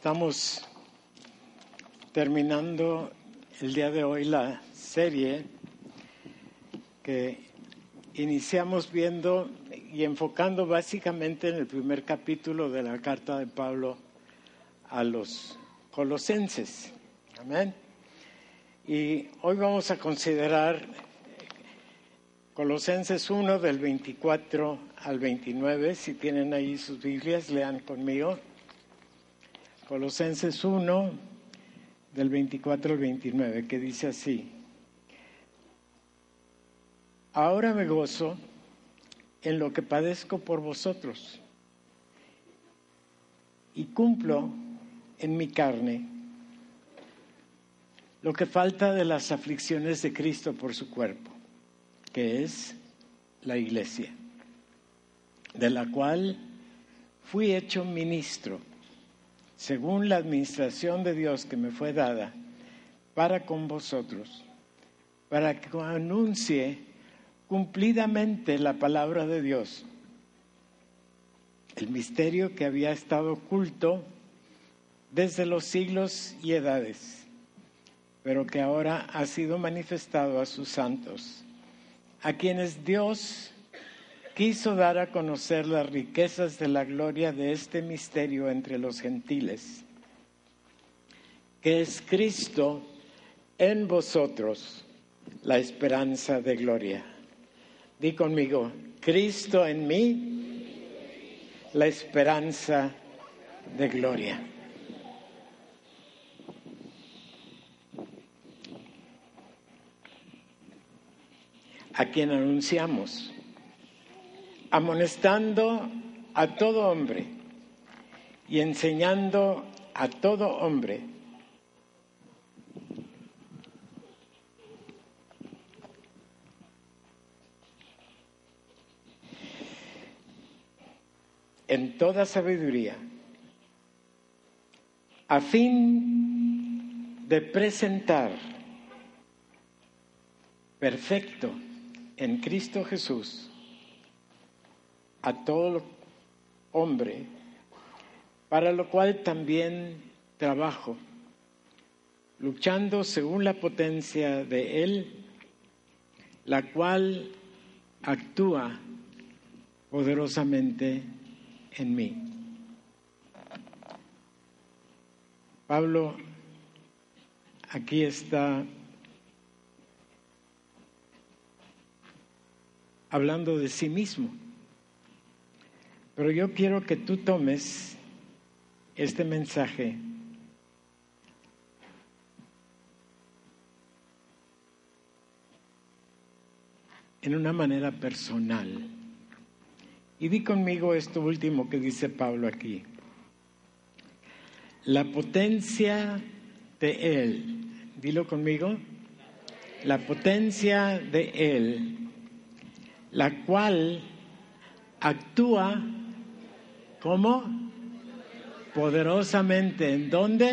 Estamos terminando el día de hoy la serie que iniciamos viendo y enfocando básicamente en el primer capítulo de la carta de Pablo a los colosenses. Amén. Y hoy vamos a considerar Colosenses 1 del 24 al 29. Si tienen ahí sus Biblias, lean conmigo. Colosenses 1, del 24 al 29, que dice así, ahora me gozo en lo que padezco por vosotros y cumplo en mi carne lo que falta de las aflicciones de Cristo por su cuerpo, que es la iglesia, de la cual fui hecho ministro según la administración de Dios que me fue dada para con vosotros, para que anuncie cumplidamente la palabra de Dios, el misterio que había estado oculto desde los siglos y edades, pero que ahora ha sido manifestado a sus santos, a quienes Dios quiso dar a conocer las riquezas de la gloria de este misterio entre los gentiles, que es Cristo en vosotros, la esperanza de gloria. Di conmigo, Cristo en mí, la esperanza de gloria. A quien anunciamos amonestando a todo hombre y enseñando a todo hombre. en toda sabiduría, a fin de presentar perfecto en Cristo Jesús a todo hombre, para lo cual también trabajo, luchando según la potencia de Él, la cual actúa poderosamente en mí. Pablo aquí está hablando de sí mismo. Pero yo quiero que tú tomes este mensaje en una manera personal. Y di conmigo esto último que dice Pablo aquí. La potencia de Él, dilo conmigo, la potencia de Él, la cual actúa ¿Cómo? Poderosamente. ¿En dónde?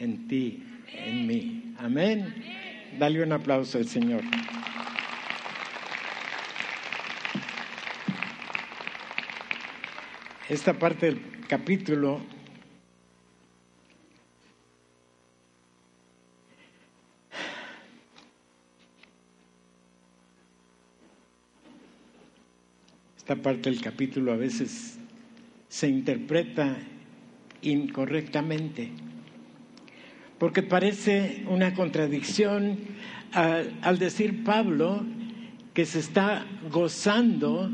En ti, en mí. Amén. Dale un aplauso al Señor. Esta parte del capítulo esta parte del capítulo a veces se interpreta incorrectamente, porque parece una contradicción al, decir Pablo que se está gozando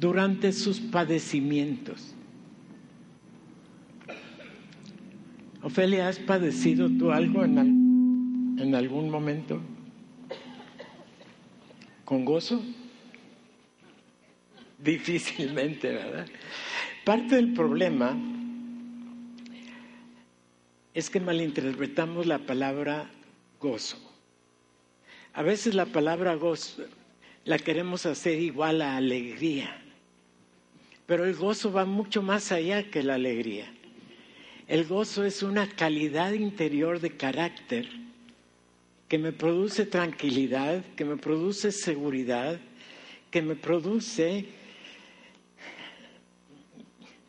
durante sus padecimientos. Ofelia, ¿has padecido tú algo en, en algún momento? ¿Con gozo? Difícilmente, ¿verdad? Parte del problema es que malinterpretamos la palabra gozo. A veces la palabra gozo la queremos hacer igual a alegría, pero el gozo va mucho más allá que la alegría. El gozo es una calidad interior de carácter que me produce tranquilidad, que me produce seguridad, que me produce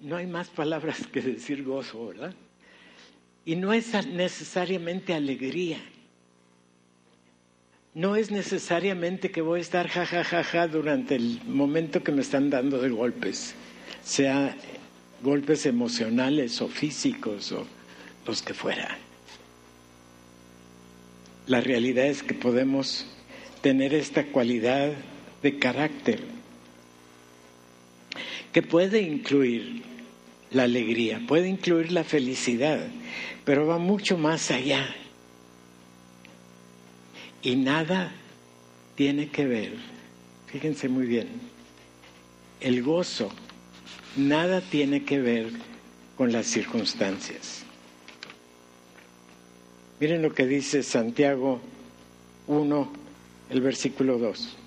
no hay más palabras que decir gozo, ¿verdad? Y no es necesariamente alegría. No es necesariamente que voy a estar jajajaja durante el momento que me están dando de golpes, sea golpes emocionales o físicos o los que fuera. La realidad es que podemos tener esta cualidad de carácter que puede incluir la alegría, puede incluir la felicidad, pero va mucho más allá. Y nada tiene que ver, fíjense muy bien, el gozo, nada tiene que ver con las circunstancias. Miren lo que dice Santiago 1, el versículo 2.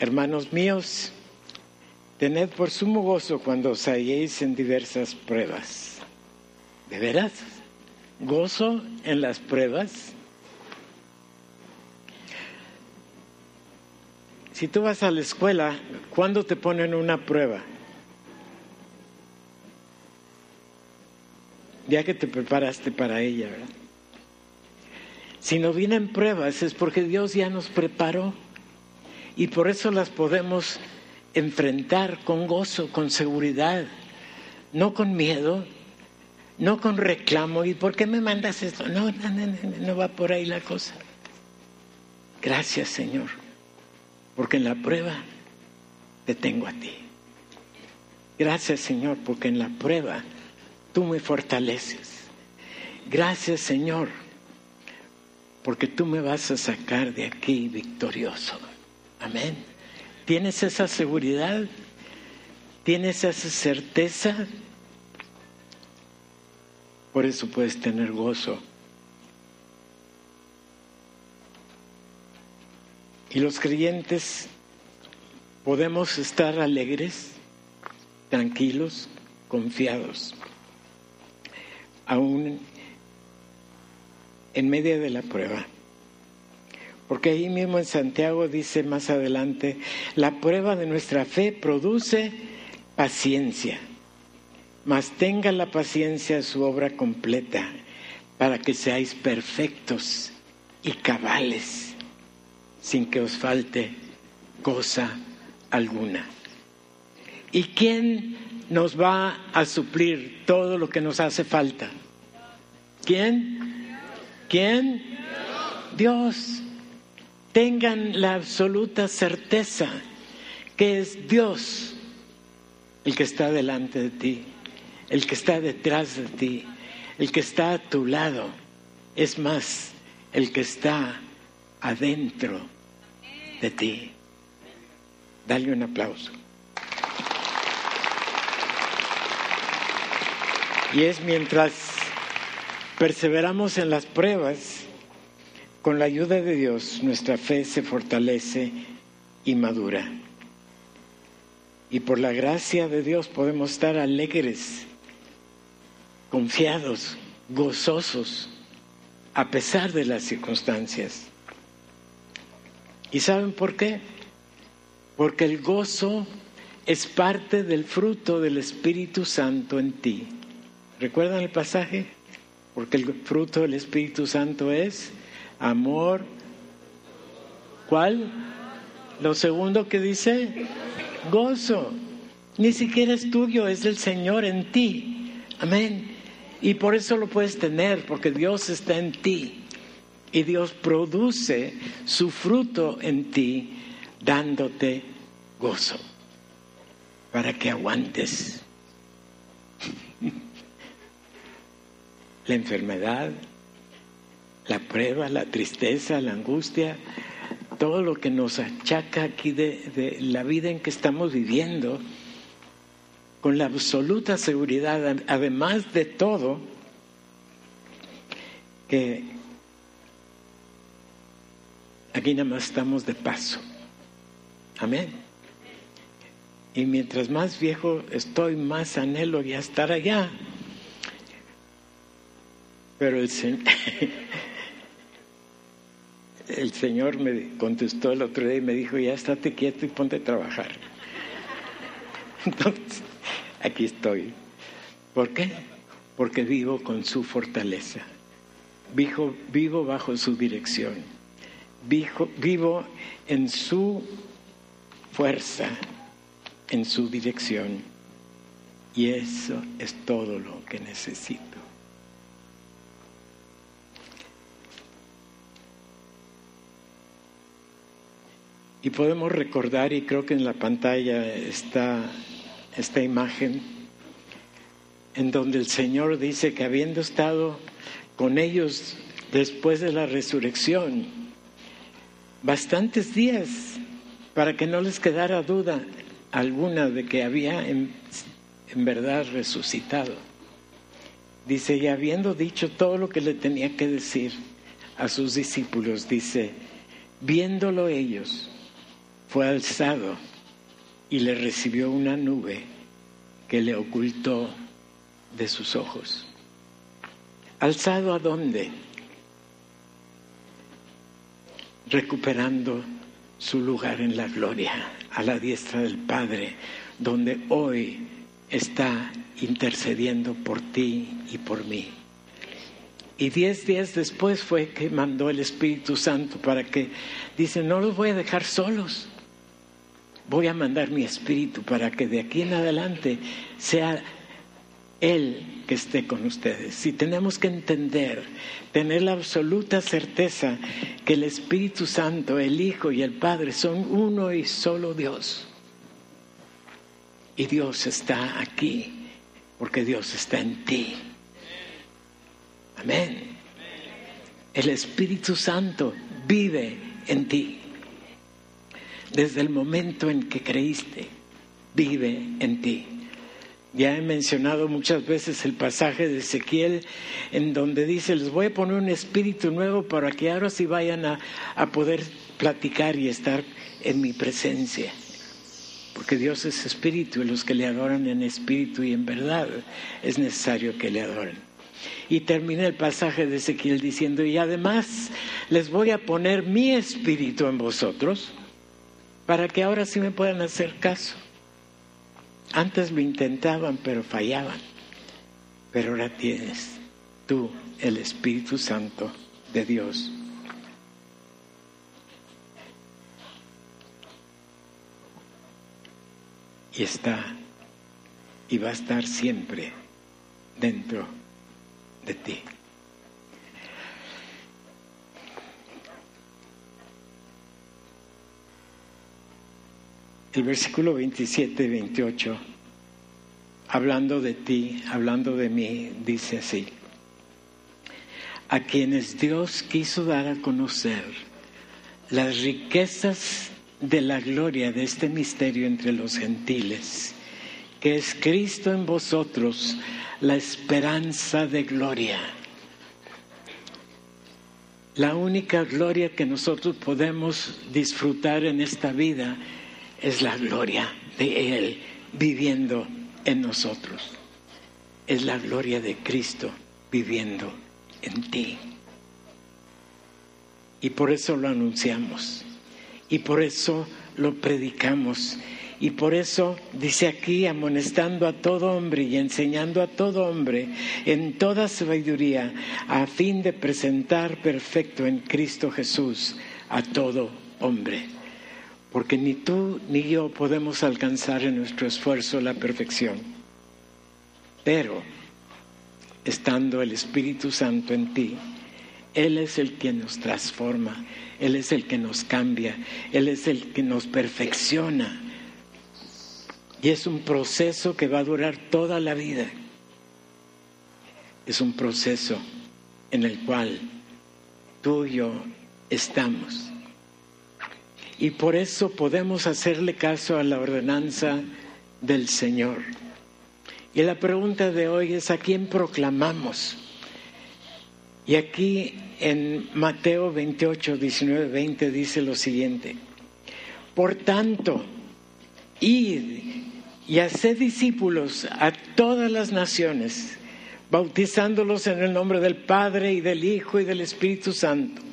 Hermanos míos, tened por sumo gozo cuando os halléis en diversas pruebas. ¿De veras? ¿Gozo en las pruebas? Si tú vas a la escuela, ¿cuándo te ponen una prueba? ya que te preparaste para ella, ¿verdad? Si no vienen pruebas es porque Dios ya nos preparó y por eso las podemos enfrentar con gozo, con seguridad, no con miedo, no con reclamo. ¿Y por qué me mandas esto? No, no, no, no, va por ahí la cosa. Gracias Señor, porque en la prueba te tengo a ti. Gracias Señor, porque en la prueba tú me fortaleces. Gracias Señor, porque tú me vas a sacar de aquí victorioso. Amén. ¿Tienes esa seguridad? ¿Tienes esa certeza? Por eso puedes tener gozo. Y los creyentes podemos estar alegres, tranquilos, confiados aún en medio de la prueba. Porque ahí mismo en Santiago dice más adelante, la prueba de nuestra fe produce paciencia, mas tenga la paciencia su obra completa, para que seáis perfectos y cabales, sin que os falte cosa alguna. ¿Y quién nos va a suplir todo lo que nos hace falta. ¿Quién? ¿Quién? Dios. Tengan la absoluta certeza que es Dios el que está delante de ti, el que está detrás de ti, el que está a tu lado. Es más, el que está adentro de ti. Dale un aplauso. Y es mientras perseveramos en las pruebas, con la ayuda de Dios, nuestra fe se fortalece y madura. Y por la gracia de Dios podemos estar alegres, confiados, gozosos, a pesar de las circunstancias. ¿Y saben por qué? Porque el gozo es parte del fruto del Espíritu Santo en ti. ¿Recuerdan el pasaje? Porque el fruto del Espíritu Santo es amor. ¿Cuál? Lo segundo que dice, gozo. Ni siquiera es tuyo, es del Señor en ti. Amén. Y por eso lo puedes tener, porque Dios está en ti. Y Dios produce su fruto en ti, dándote gozo, para que aguantes. la enfermedad, la prueba, la tristeza, la angustia, todo lo que nos achaca aquí de, la vida en que estamos viviendo, con la absoluta seguridad, además de todo, que aquí nada más estamos de paso. Amén. Y mientras más viejo estoy, más anhelo ya estar allá. Pero el, el Señor me contestó el otro día y me dijo, ya estate quieto y ponte a trabajar. Entonces, aquí estoy. ¿Por qué? Porque vivo con su fortaleza, vivo, bajo su dirección, vivo en su fuerza, en su dirección. Y eso es todo lo que necesito. Y podemos recordar, y creo que en la pantalla está esta imagen, en donde el Señor dice que habiendo estado con ellos después de la resurrección, bastantes días, para que no les quedara duda alguna de que había en, verdad resucitado. Dice, y habiendo dicho todo lo que le tenía que decir a sus discípulos, dice, viéndolo ellos, fue alzado y le recibió una nube que le ocultó de sus ojos. ¿Alzado a dónde? Recuperando su lugar en la gloria, a la diestra del Padre, donde hoy está intercediendo por ti y por mí. Y diez días después fue que mandó el Espíritu Santo para que, dice, no los voy a dejar solos, voy a mandar mi espíritu para que de aquí en adelante sea Él que esté con ustedes. Si tenemos que entender, tener la absoluta certeza que el Espíritu Santo, el Hijo y el Padre son uno y solo Dios. Y Dios está aquí porque Dios está en ti. Amén. El Espíritu Santo vive en ti desde el momento en que creíste, vive en ti. Ya he mencionado muchas veces el pasaje de Ezequiel en donde dice, les voy a poner un espíritu nuevo para que ahora sí vayan a, a poder platicar y estar en mi presencia. Porque Dios es espíritu y los que le adoran en espíritu y en verdad es necesario que le adoren. Y termina el pasaje de Ezequiel diciendo, y además les voy a poner mi espíritu en vosotros para que ahora sí me puedan hacer caso. Antes lo intentaban, pero fallaban. Pero ahora tienes tú el Espíritu Santo de Dios. Y está y va a estar siempre dentro de ti. El versículo 27 y 28, hablando de ti, hablando de mí, dice así, a quienes Dios quiso dar a conocer las riquezas de la gloria de este misterio entre los gentiles, que es Cristo en vosotros, la esperanza de gloria. La única gloria que nosotros podemos disfrutar en esta vida es la gloria de Él viviendo en nosotros. Es la gloria de Cristo viviendo en ti. Y por eso lo anunciamos. Y por eso lo predicamos. Y por eso dice aquí, amonestando a todo hombre y enseñando a todo hombre en toda sabiduría, a fin de presentar perfecto en Cristo Jesús a todo hombre porque ni tú ni yo podemos alcanzar en nuestro esfuerzo la perfección. Pero, estando el Espíritu Santo en ti, Él es el que nos transforma, Él es el que nos cambia, Él es el que nos perfecciona. Y es un proceso que va a durar toda la vida. Es un proceso en el cual tú y yo estamos y por eso podemos hacerle caso a la ordenanza del Señor. Y la pregunta de hoy es a quién proclamamos. Y aquí en Mateo 28, 19, 20 dice lo siguiente. Por tanto, id y haced discípulos a todas las naciones, bautizándolos en el nombre del Padre y del Hijo y del Espíritu Santo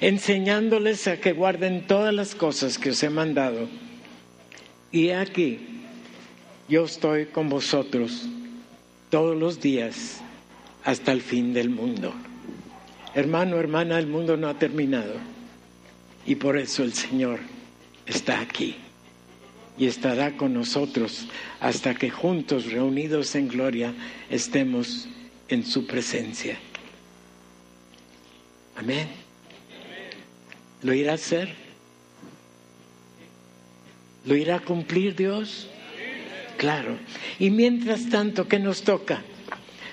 enseñándoles a que guarden todas las cosas que os he mandado. Y aquí, yo estoy con vosotros todos los días hasta el fin del mundo. Hermano, hermana, el mundo no ha terminado y por eso el Señor está aquí y estará con nosotros hasta que juntos, reunidos en gloria, estemos en su presencia. Amén. ¿Lo irá a hacer? ¿Lo irá a cumplir Dios? Claro. Y mientras tanto, ¿qué nos toca?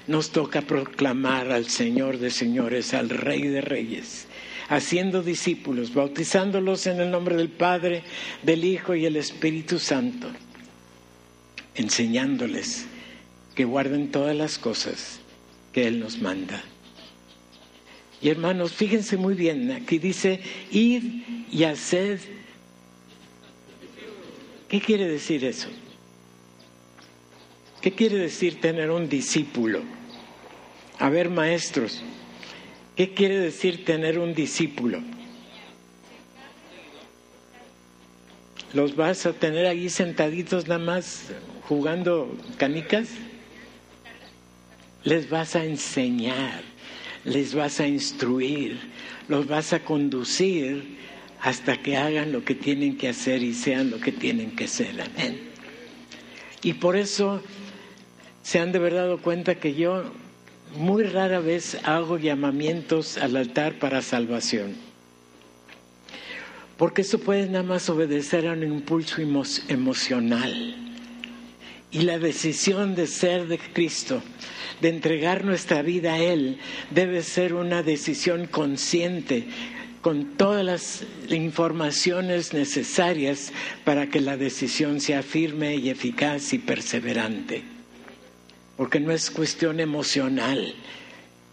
Nos toca proclamar al Señor de señores, al Rey de reyes, haciendo discípulos, bautizándolos en el nombre del Padre, del Hijo y el Espíritu Santo, enseñándoles que guarden todas las cosas que Él nos manda. Y hermanos, fíjense muy bien, aquí dice, id y haced. ¿Qué quiere decir eso? ¿Qué quiere decir tener un discípulo? A ver, maestros, ¿qué quiere decir tener un discípulo? ¿Los vas a tener ahí sentaditos nada más jugando canicas? Les vas a enseñar les vas a instruir, los vas a conducir hasta que hagan lo que tienen que hacer y sean lo que tienen que ser. Amén. Y por eso se han de verdad dado cuenta que yo muy rara vez hago llamamientos al altar para salvación. Porque eso puede nada más obedecer a un impulso emocional. Y la decisión de ser de Cristo de entregar nuestra vida a Él debe ser una decisión consciente con todas las informaciones necesarias para que la decisión sea firme y eficaz y perseverante. Porque no es cuestión emocional,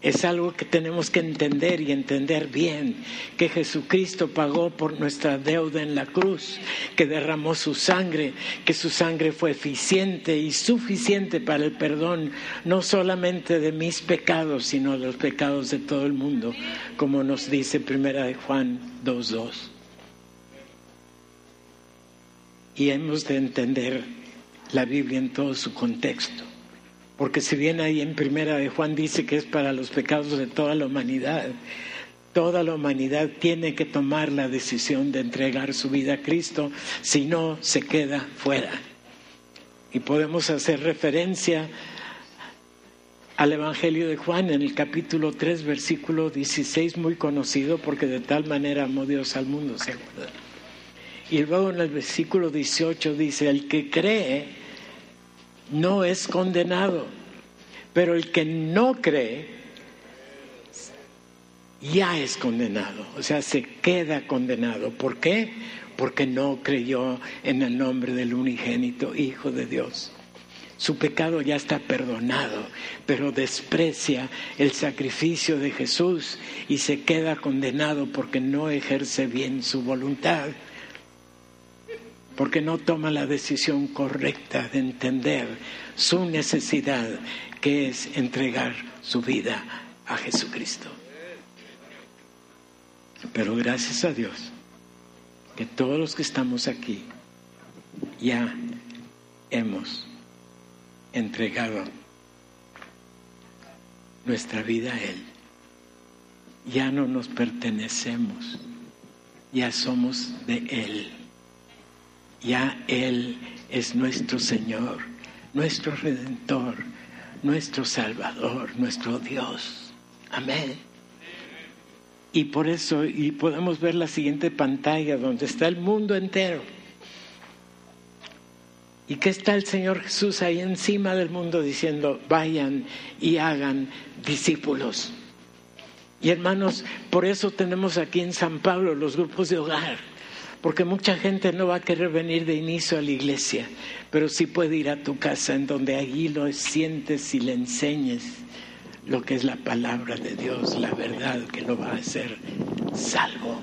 es algo que tenemos que entender y entender bien, que Jesucristo pagó por nuestra deuda en la cruz, que derramó su sangre, que su sangre fue eficiente y suficiente para el perdón, no solamente de mis pecados, sino de los pecados de todo el mundo, como nos dice Primera de Juan 2.2. Y hemos de entender la Biblia en todo su contexto. Porque si bien ahí en primera de Juan dice que es para los pecados de toda la humanidad, toda la humanidad tiene que tomar la decisión de entregar su vida a Cristo, si no se queda fuera. Y podemos hacer referencia al Evangelio de Juan en el capítulo 3, versículo 16, muy conocido porque de tal manera amó Dios al mundo, ¿se Y luego en el versículo 18 dice, el que cree no es condenado. Pero el que no cree ya es condenado, o sea, se queda condenado. ¿Por qué? Porque no creyó en el nombre del unigénito Hijo de Dios. Su pecado ya está perdonado, pero desprecia el sacrificio de Jesús y se queda condenado porque no ejerce bien su voluntad porque no toma la decisión correcta de entender su necesidad, que es entregar su vida a Jesucristo. Pero gracias a Dios, que todos los que estamos aquí ya hemos entregado nuestra vida a Él. Ya no nos pertenecemos, ya somos de Él. Ya Él es nuestro Señor, nuestro Redentor, nuestro Salvador, nuestro Dios. Amén. Y por eso, y podemos ver la siguiente pantalla donde está el mundo entero. ¿Y qué está el Señor Jesús ahí encima del mundo diciendo, vayan y hagan discípulos? Y hermanos, por eso tenemos aquí en San Pablo los grupos de hogar porque mucha gente no va a querer venir de inicio a la iglesia, pero sí puede ir a tu casa en donde allí lo sientes y le enseñes lo que es la palabra de Dios, la verdad que lo va a hacer salvo.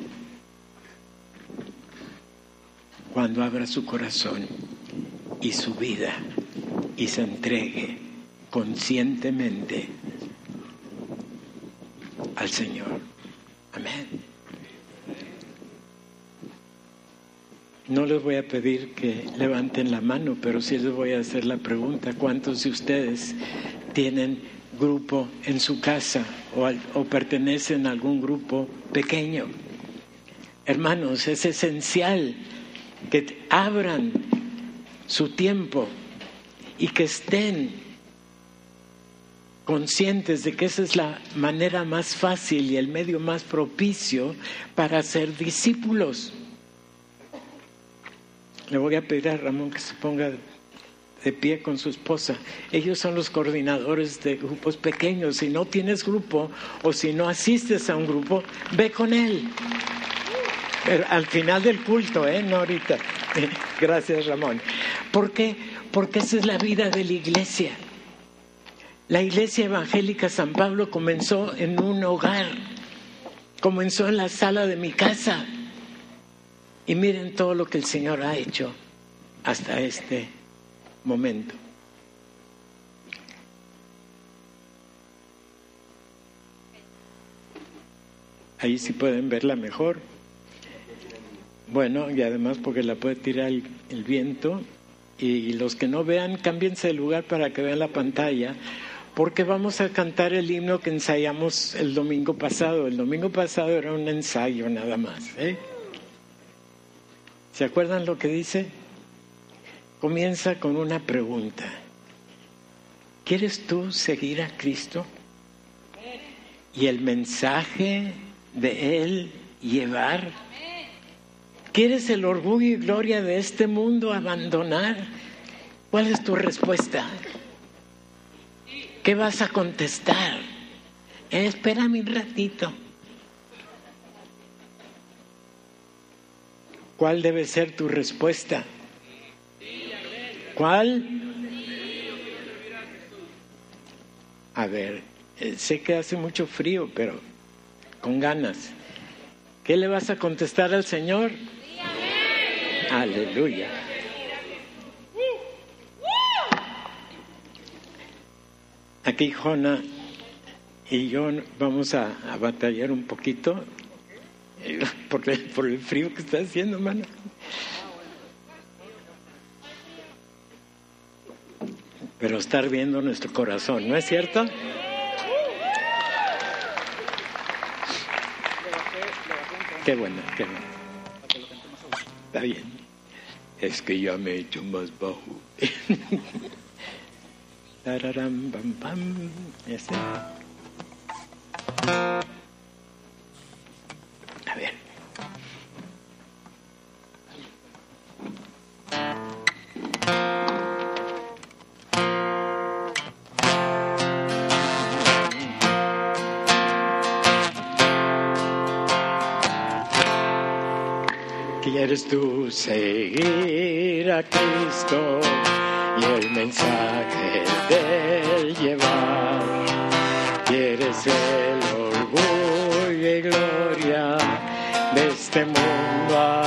Cuando abra su corazón y su vida y se entregue conscientemente al Señor. Amén. No les voy a pedir que levanten la mano, pero sí les voy a hacer la pregunta, ¿cuántos de ustedes tienen grupo en su casa o, pertenecen a algún grupo pequeño? Hermanos, es esencial que abran su tiempo y que estén conscientes de que esa es la manera más fácil y el medio más propicio para ser discípulos. Le voy a pedir a Ramón que se ponga de pie con su esposa. Ellos son los coordinadores de grupos pequeños. Si no tienes grupo o si no asistes a un grupo, ve con él. Al final del culto, ¿eh? No ahorita. Gracias, Ramón. ¿Por qué? Porque esa es la vida de la iglesia. La iglesia evangélica San Pablo comenzó en un hogar, comenzó en la sala de mi casa. Y miren todo lo que el Señor ha hecho hasta este momento. Ahí sí pueden verla mejor. Bueno, y además porque la puede tirar el, viento. Y, los que no vean, cámbiense de lugar para que vean la pantalla porque vamos a cantar el himno que ensayamos el domingo pasado. El domingo pasado era un ensayo nada más. ¿eh? ¿Se acuerdan lo que dice? Comienza con una pregunta. ¿Quieres tú seguir a Cristo? Y el mensaje de Él llevar. ¿Quieres el orgullo y gloria de este mundo abandonar? ¿Cuál es tu respuesta? ¿Qué vas a contestar? Eh, espérame un ratito. ¿Cuál debe ser tu respuesta? ¿Cuál? A ver, eh, sé que hace mucho frío, pero con ganas. ¿Qué le vas a contestar al Señor? Aleluya. Aquí Jona y yo vamos a, batallar un poquito eh, por el, frío que está haciendo, hermano. Pero estar viendo nuestro corazón, ¿no es cierto? Qué bueno, qué bueno. Está bien. Es que ya me he hecho más bajo. Tararam, bam, bam. Seguir a Cristo? y el mensaje del llevar. Quieres el orgullo y gloria de este mundo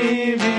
vive.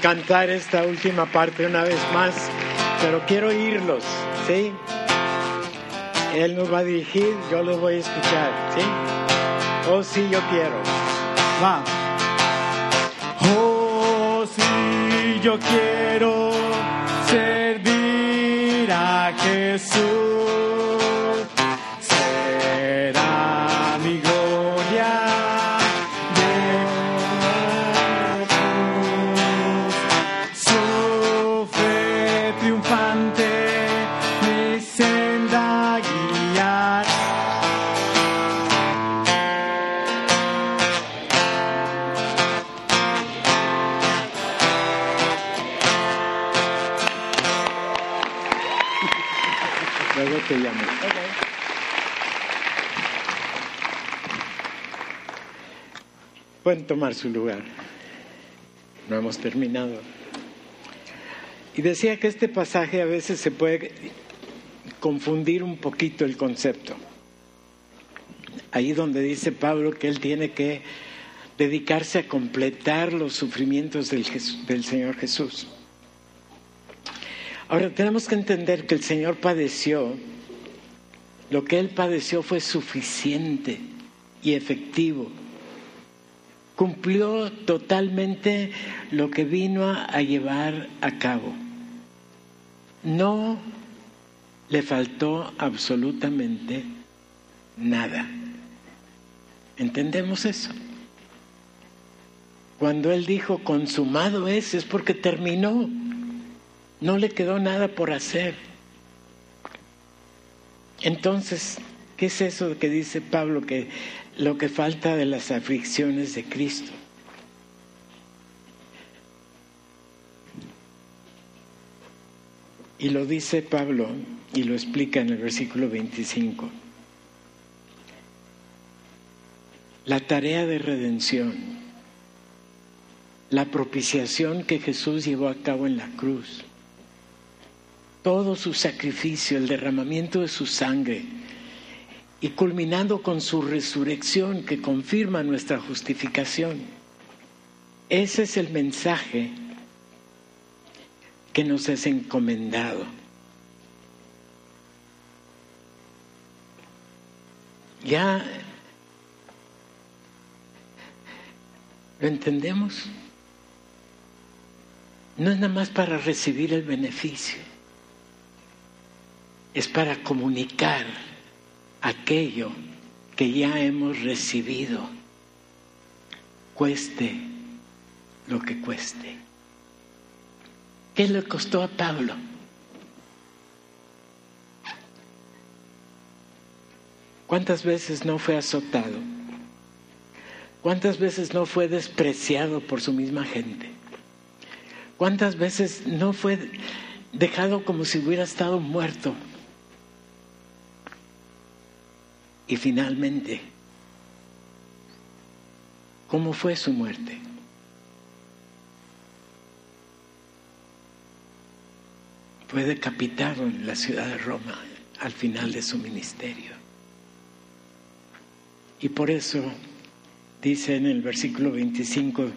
Cantar esta última parte una vez más, pero quiero oírlos, ¿sí? Él nos va a dirigir, yo los voy a escuchar, ¿sí? Oh, sí, yo quiero. Va. Oh, sí, yo quiero servir a Jesús. Tomar su lugar. No hemos terminado. Y decía que este pasaje a veces se puede confundir un poquito el concepto. Ahí donde dice Pablo que él tiene que dedicarse a completar los sufrimientos del, del Señor Jesús. Ahora tenemos que entender que el Señor padeció, lo que Él padeció fue suficiente y efectivo. Cumplió totalmente lo que vino a, llevar a cabo. No le faltó absolutamente nada. ¿Entendemos eso? Cuando Él dijo consumado es, es porque terminó. No le quedó nada por hacer. Entonces, ¿qué es eso que dice Pablo que lo que falta de las aflicciones de Cristo? Y lo dice Pablo y lo explica en el versículo 25. La tarea de redención, la propiciación que Jesús llevó a cabo en la cruz, todo su sacrificio, el derramamiento de su sangre, y culminando con su resurrección que confirma nuestra justificación. Ese es el mensaje que nos es encomendado. Ya lo entendemos. No es nada más para recibir el beneficio, es para comunicar aquello que ya hemos recibido, cueste lo que cueste. ¿Qué le costó a Pablo? ¿Cuántas veces no fue azotado? ¿Cuántas veces no fue despreciado por su misma gente? ¿Cuántas veces no fue dejado como si hubiera estado muerto? Y finalmente, ¿cómo fue su muerte? Fue decapitado en la ciudad de Roma al final de su ministerio. Y por eso dice en el versículo 25,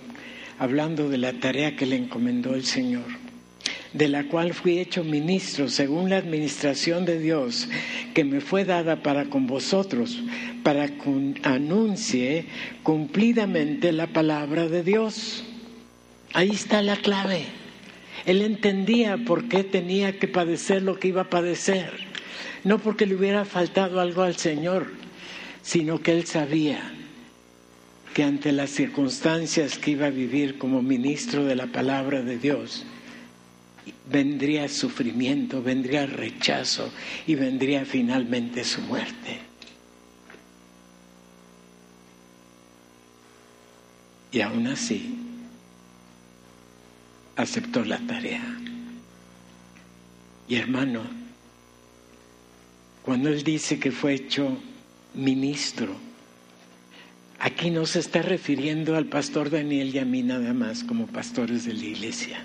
hablando de la tarea que le encomendó el Señor, de la cual fui hecho ministro según la administración de Dios que me fue dada para con vosotros, para que anuncie cumplidamente la palabra de Dios. Ahí está la clave. Él entendía por qué tenía que padecer lo que iba a padecer. no porque le hubiera faltado algo al Señor, sino que él sabía que ante las circunstancias que iba a vivir como ministro de la palabra de Dios, vendría sufrimiento, vendría rechazo y vendría finalmente su muerte. Y aún así aceptó la tarea. Y hermano, cuando él dice que fue hecho ministro, aquí no se está refiriendo al pastor Daniel y a mí nada más como pastores de la iglesia.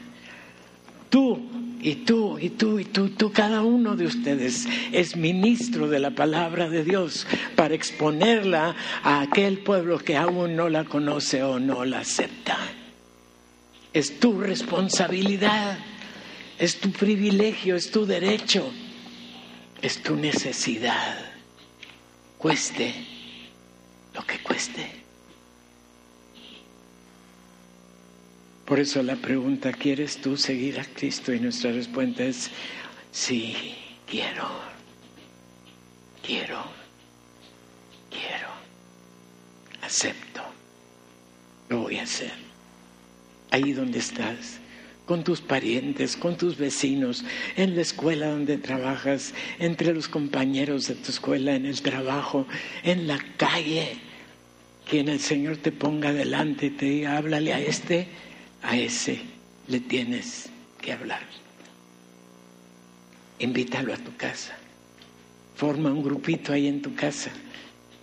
Tú y tú y tú y tú, tú, cada uno de ustedes es ministro de la palabra de Dios para exponerla a aquel pueblo que aún no la conoce o no la acepta. Es tu responsabilidad. Es tu privilegio, es tu derecho, es tu necesidad. Cueste lo que cueste. Por eso la pregunta, ¿quieres tú seguir a Cristo? Y nuestra respuesta es, sí, quiero, quiero, quiero, acepto, lo voy a hacer. Ahí donde estás con tus parientes, con tus vecinos, en la escuela donde trabajas, entre los compañeros de tu escuela, en el trabajo, en la calle. Quien el Señor te ponga delante y te diga, háblale a este, a ese le tienes que hablar. Invítalo a tu casa. Forma un grupito ahí en tu casa.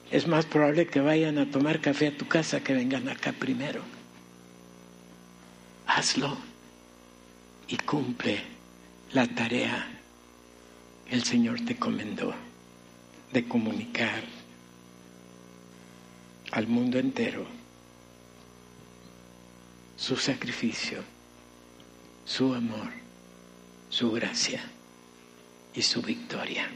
Es más probable que vayan a tomar café a tu casa que vengan acá primero. Hazlo y cumple la tarea que el Señor te comendó de comunicar al mundo entero su sacrificio, su amor, su gracia y su victoria.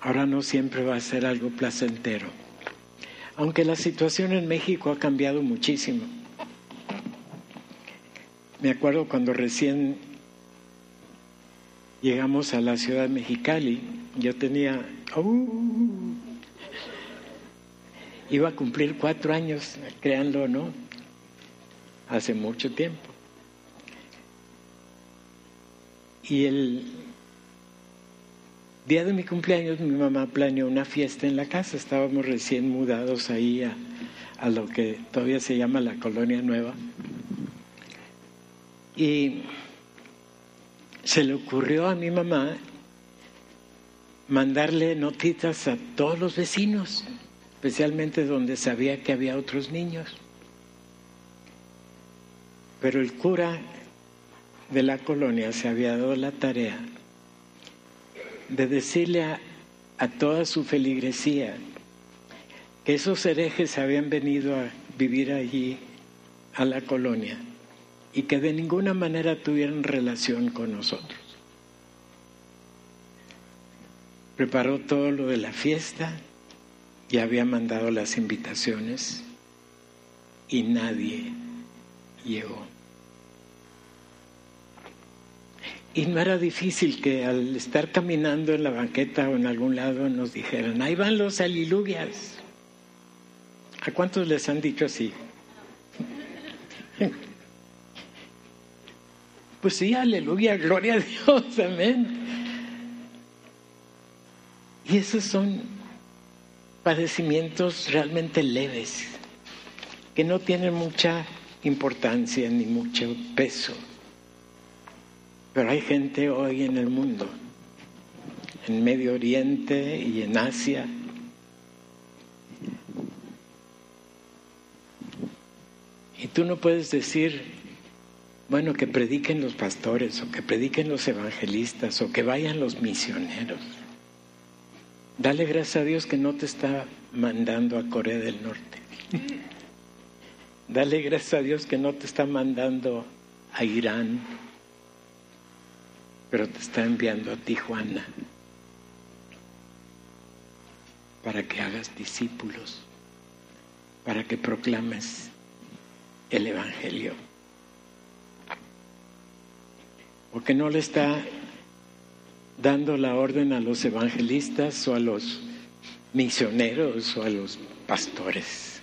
Ahora no siempre va a ser algo placentero, aunque la situación en México ha cambiado muchísimo. Me acuerdo cuando recién llegamos a la ciudad de Mexicali, yo tenía, uh, iba a cumplir cuatro años, créanlo o no, hace mucho tiempo. Y el día de mi cumpleaños mi mamá planeó una fiesta en la casa, estábamos recién mudados ahí a, lo que todavía se llama la Colonia Nueva. Y se le ocurrió a mi mamá mandarle notitas a todos los vecinos, especialmente donde sabía que había otros niños. Pero el cura de la colonia se había dado la tarea de decirle a, a toda su feligresía que esos herejes habían venido a vivir allí a la colonia y que de ninguna manera tuvieran relación con nosotros. Preparó todo lo de la fiesta y había mandado las invitaciones y nadie llegó. Y no era difícil que al estar caminando en la banqueta o en algún lado nos dijeran, ahí van los aliluvias. ¿A cuántos les han dicho así? Pues sí, aleluya, gloria a Dios, amén. Y esos son padecimientos realmente leves, que no tienen mucha importancia ni mucho peso. Pero hay gente hoy en el mundo, en Medio Oriente y en Asia, y tú no puedes decir, bueno, que prediquen los pastores o que prediquen los evangelistas o que vayan los misioneros. Dale gracias a Dios que no te está mandando a Corea del Norte. Dale gracias a Dios que no te está mandando a Irán, pero te está enviando a Tijuana para que hagas discípulos, para que proclames el Evangelio. porque no le está dando la orden a los evangelistas o a los misioneros o a los pastores.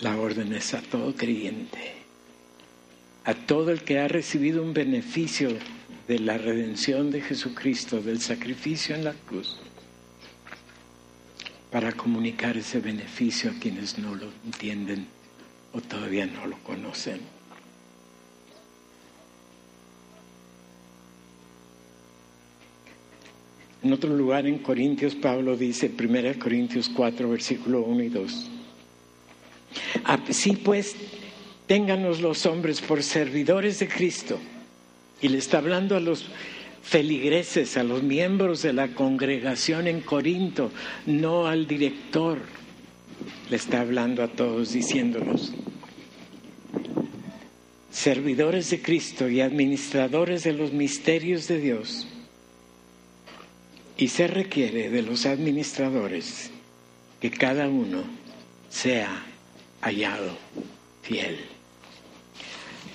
La orden es a todo creyente, a todo el que ha recibido un beneficio de la redención de Jesucristo, del sacrificio en la cruz, para comunicar ese beneficio a quienes no lo entienden o todavía no lo conocen. En otro lugar en Corintios, Pablo dice, 1 Corintios 4, versículo 1 y 2. Así pues, ténganos los hombres por servidores de Cristo. Y le está hablando a los feligreses, a los miembros de la congregación en Corinto, no al director. Le está hablando a todos diciéndolos, servidores de Cristo y administradores de los misterios de Dios. Y se requiere de los administradores que cada uno sea hallado fiel.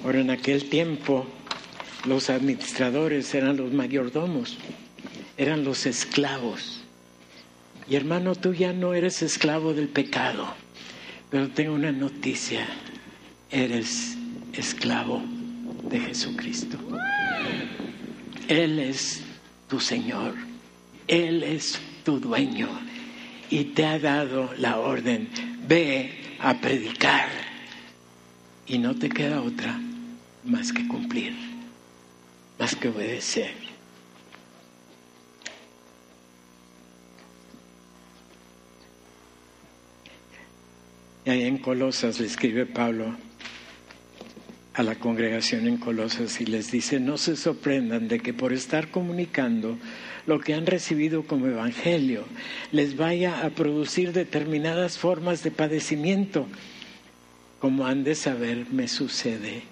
Ahora, en aquel tiempo, los administradores eran los mayordomos, eran los esclavos. Y hermano, tú ya no eres esclavo del pecado, pero tengo una noticia, eres esclavo de Jesucristo. Él es tu Señor, Él es tu dueño y te ha dado la orden, ve a predicar. Y no te queda otra más que cumplir, más que obedecer. Y ahí en Colosas le escribe Pablo a la congregación en Colosas y les dice, no se sorprendan de que por estar comunicando lo que han recibido como evangelio les vaya a producir determinadas formas de padecimiento, como han de saber me sucede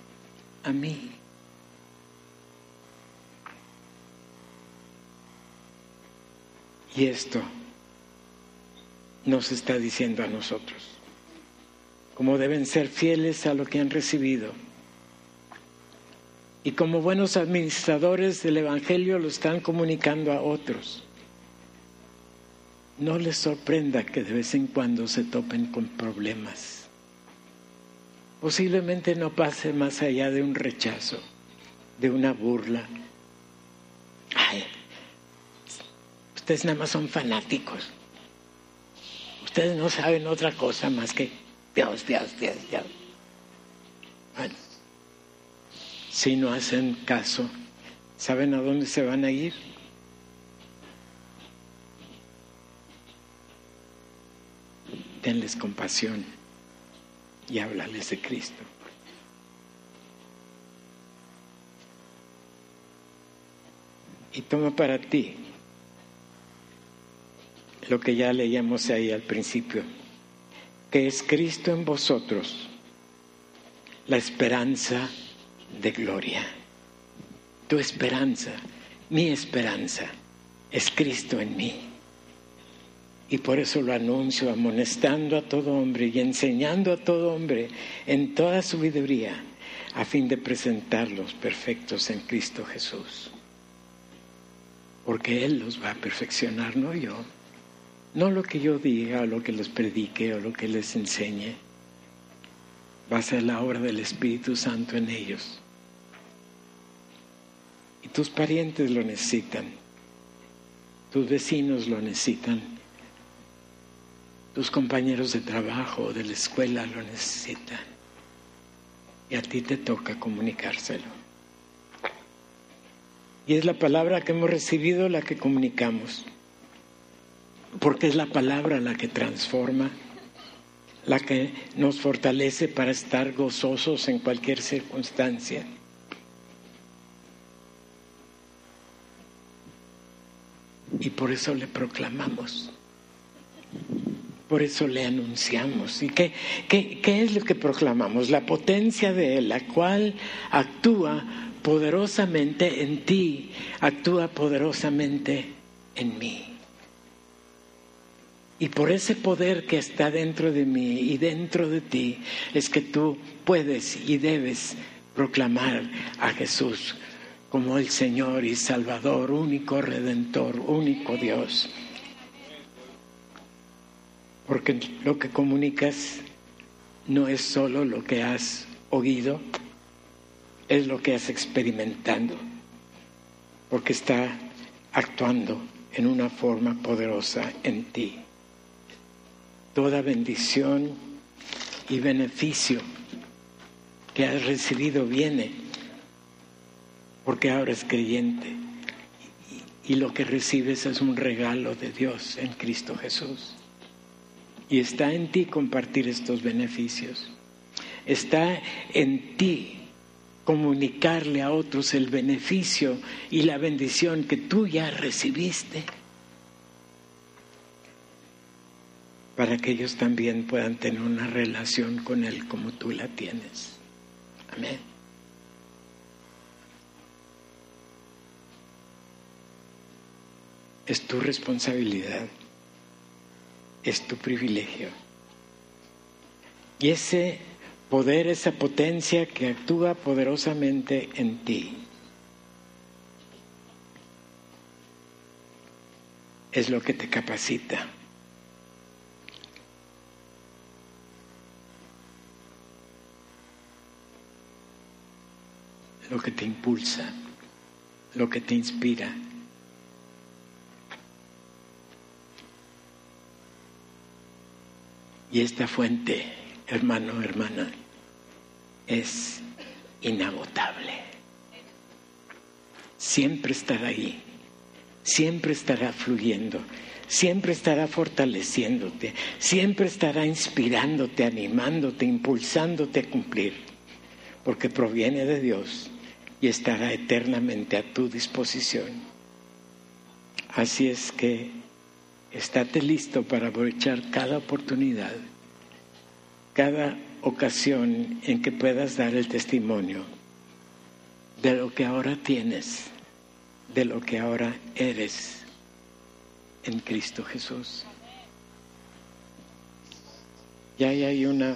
a mí. Y esto nos está diciendo a nosotros, cómo deben ser fieles a lo que han recibido. Y como buenos administradores del Evangelio lo están comunicando a otros. No les sorprenda que de vez en cuando se topen con problemas. Posiblemente no pase más allá de un rechazo, de una burla. Ustedes nada más son fanáticos. Ustedes no saben otra cosa más que Dios, Dios, Dios, Dios. Bueno, si no hacen caso, ¿saben a dónde se van a ir? Tenles compasión y háblales de Cristo. Y toma para ti lo que ya leíamos ahí al principio, que es Cristo en vosotros, la esperanza de gloria. Tu esperanza, mi esperanza, es Cristo en mí. Y por eso lo anuncio, amonestando a todo hombre y enseñando a todo hombre en toda su sabiduría, a fin de presentarlos perfectos en Cristo Jesús. Porque Él los va a perfeccionar, no yo. No lo que yo diga, o lo que les predique, o lo que les enseñe. Va a ser la obra del Espíritu Santo en ellos. Y tus parientes lo necesitan. Tus vecinos lo necesitan tus compañeros de trabajo, de la escuela lo necesitan. Y a ti te toca comunicárselo. Y es la palabra que hemos recibido la que comunicamos. Porque es la palabra la que transforma, la que nos fortalece para estar gozosos en cualquier circunstancia. Y por eso le proclamamos. Por eso le anunciamos. ¿Y qué, qué, qué es lo que proclamamos? La potencia de Él, la cual actúa poderosamente en ti, actúa poderosamente en mí. Y por ese poder que está dentro de mí y dentro de ti es que tú puedes y debes proclamar a Jesús como el Señor y Salvador, único Redentor, único Dios. Porque lo que comunicas no es solo lo que has oído, es lo que has experimentado, porque está actuando en una forma poderosa en ti. Toda bendición y beneficio que has recibido viene porque ahora es creyente y lo que recibes es un regalo de Dios en Cristo Jesús. Y está en ti compartir estos beneficios. Está en ti comunicarle a otros el beneficio y la bendición que tú ya recibiste, para que ellos también puedan tener una relación con Él como tú la tienes. Amén. Es tu responsabilidad, es tu privilegio. Y ese poder, esa potencia que actúa poderosamente en ti. Es lo que te capacita. Lo que te impulsa, lo que te inspira. Y esta fuente, hermano, hermana, es inagotable. Siempre estará ahí, siempre estará fluyendo, siempre estará fortaleciéndote, siempre estará inspirándote, animándote, impulsándote a cumplir, porque proviene de Dios y estará eternamente a tu disposición. Así es que estate listo para aprovechar cada oportunidad, cada ocasión en que puedas dar el testimonio de lo que ahora tienes, de lo que ahora eres en Cristo Jesús. Ya hay una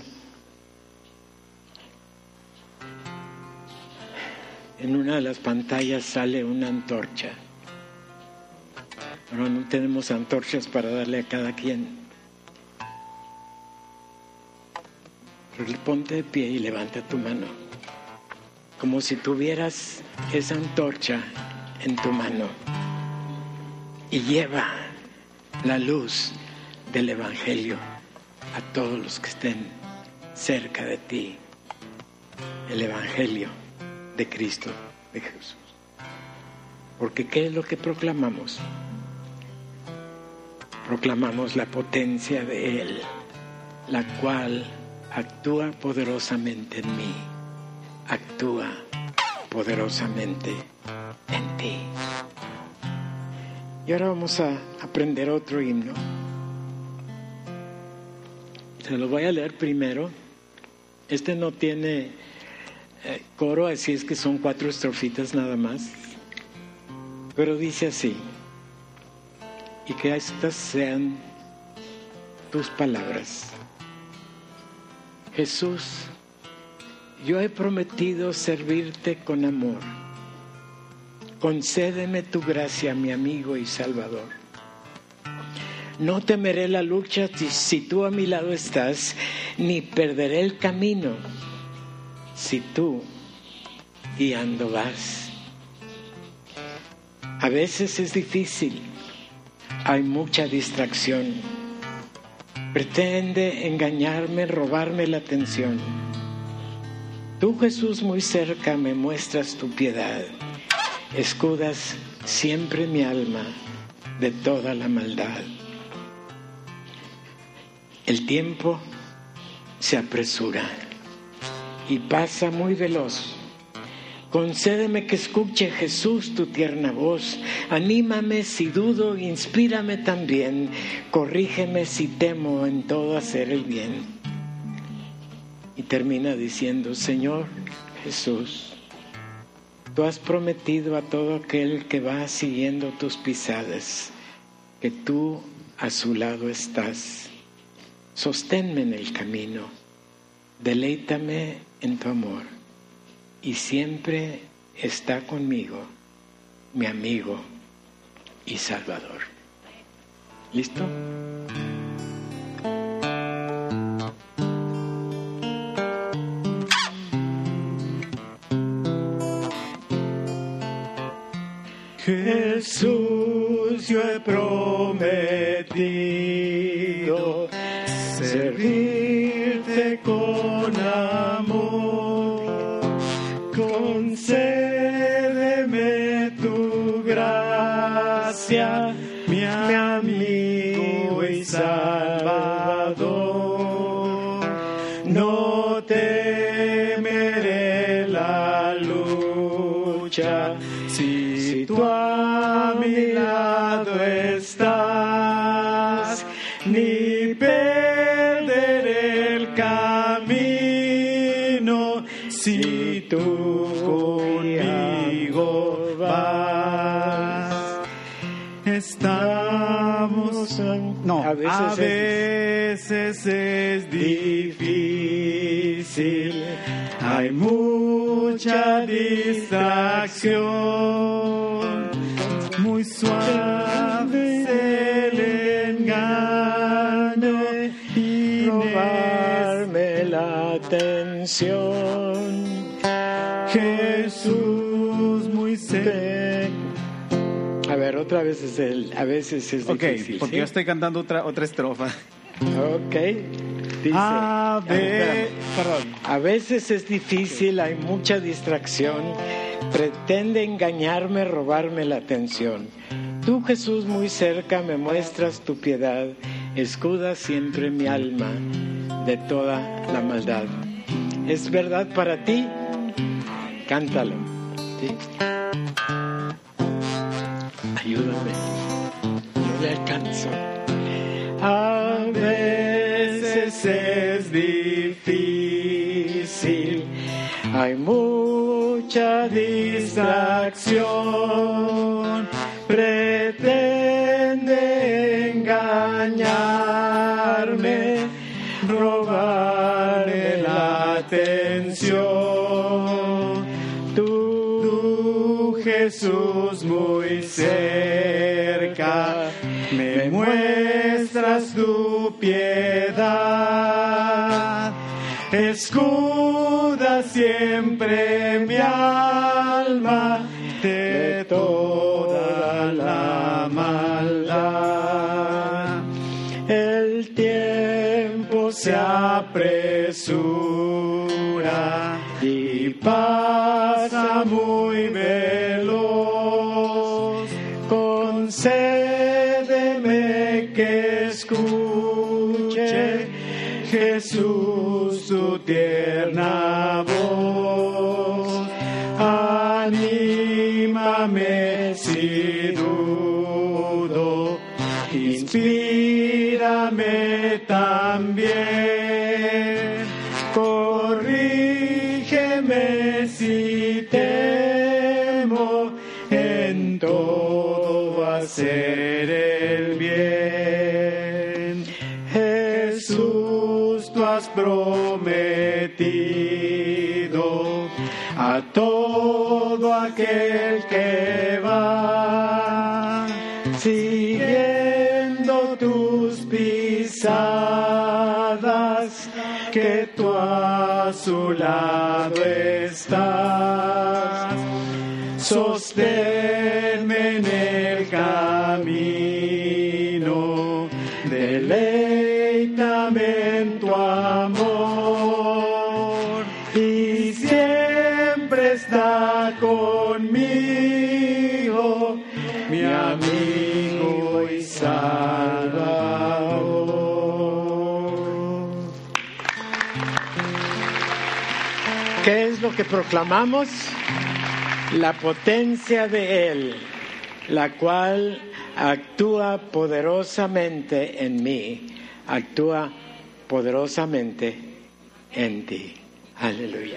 en una de las pantallas sale una antorcha. Pero no tenemos antorchas para darle a cada quien. ponte de pie y levanta tu mano, como si tuvieras esa antorcha en tu mano y lleva la luz del Evangelio a todos los que estén cerca de ti, el Evangelio de Cristo, de Jesús. Porque ¿qué es lo que proclamamos? Proclamamos la potencia de Él, la cual actúa poderosamente en mí, actúa poderosamente en ti. Y ahora vamos a aprender otro himno. Se lo voy a leer primero. Este no tiene coro, así es que son cuatro estrofitas nada más. Pero dice así, y que estas sean tus palabras. Jesús, yo he prometido servirte con amor. Concédeme tu gracia, mi amigo y Salvador. No temeré la lucha si tú a mi lado estás, ni perderé el camino si tú guiando vas. A veces es difícil, hay mucha distracción pretende engañarme, robarme la atención. Tú Jesús muy cerca me muestras tu piedad, escudas siempre mi alma de toda la maldad. El tiempo se apresura y pasa muy veloz Concédeme que escuche Jesús tu tierna voz. Anímame si dudo, inspírame también. Corrígeme si temo en todo hacer el bien. Y termina diciendo, Señor Jesús, tú has prometido a todo aquel que va siguiendo tus pisadas, que tú a su lado estás. Sosténme en el camino, deleítame en tu amor y siempre está conmigo, mi amigo y Salvador. ¿Listo? Jesús, yo he distracción, muy suave es el engaño y robarme la atención. Jesús muy cerca. A ver, otra vez es el, a veces es difícil. porque ¿sí? yo estoy cantando otra, otra estrofa. Ok. Dice, A ve- espérame, perdón. A veces es difícil, hay mucha distracción, pretende engañarme, robarme la atención. Tú Jesús muy cerca me muestras tu piedad, escuda siempre mi alma de toda la maldad. ¿Es verdad para ti? Cántalo. Ayúdame, no le alcanzo. A veces es difícil, hay mucha distracción, pretende engañarme, robarme la atención. Tú, Jesús, muy cerca, me muestras tu piedad. Escuda siempre mi alma de toda la maldad. El tiempo se apresura y pasa muy veloz. Concédeme que escuche Jesús tu tierna su que proclamamos? La potencia de Él, la cual actúa poderosamente en mí, actúa poderosamente en ti. Aleluya.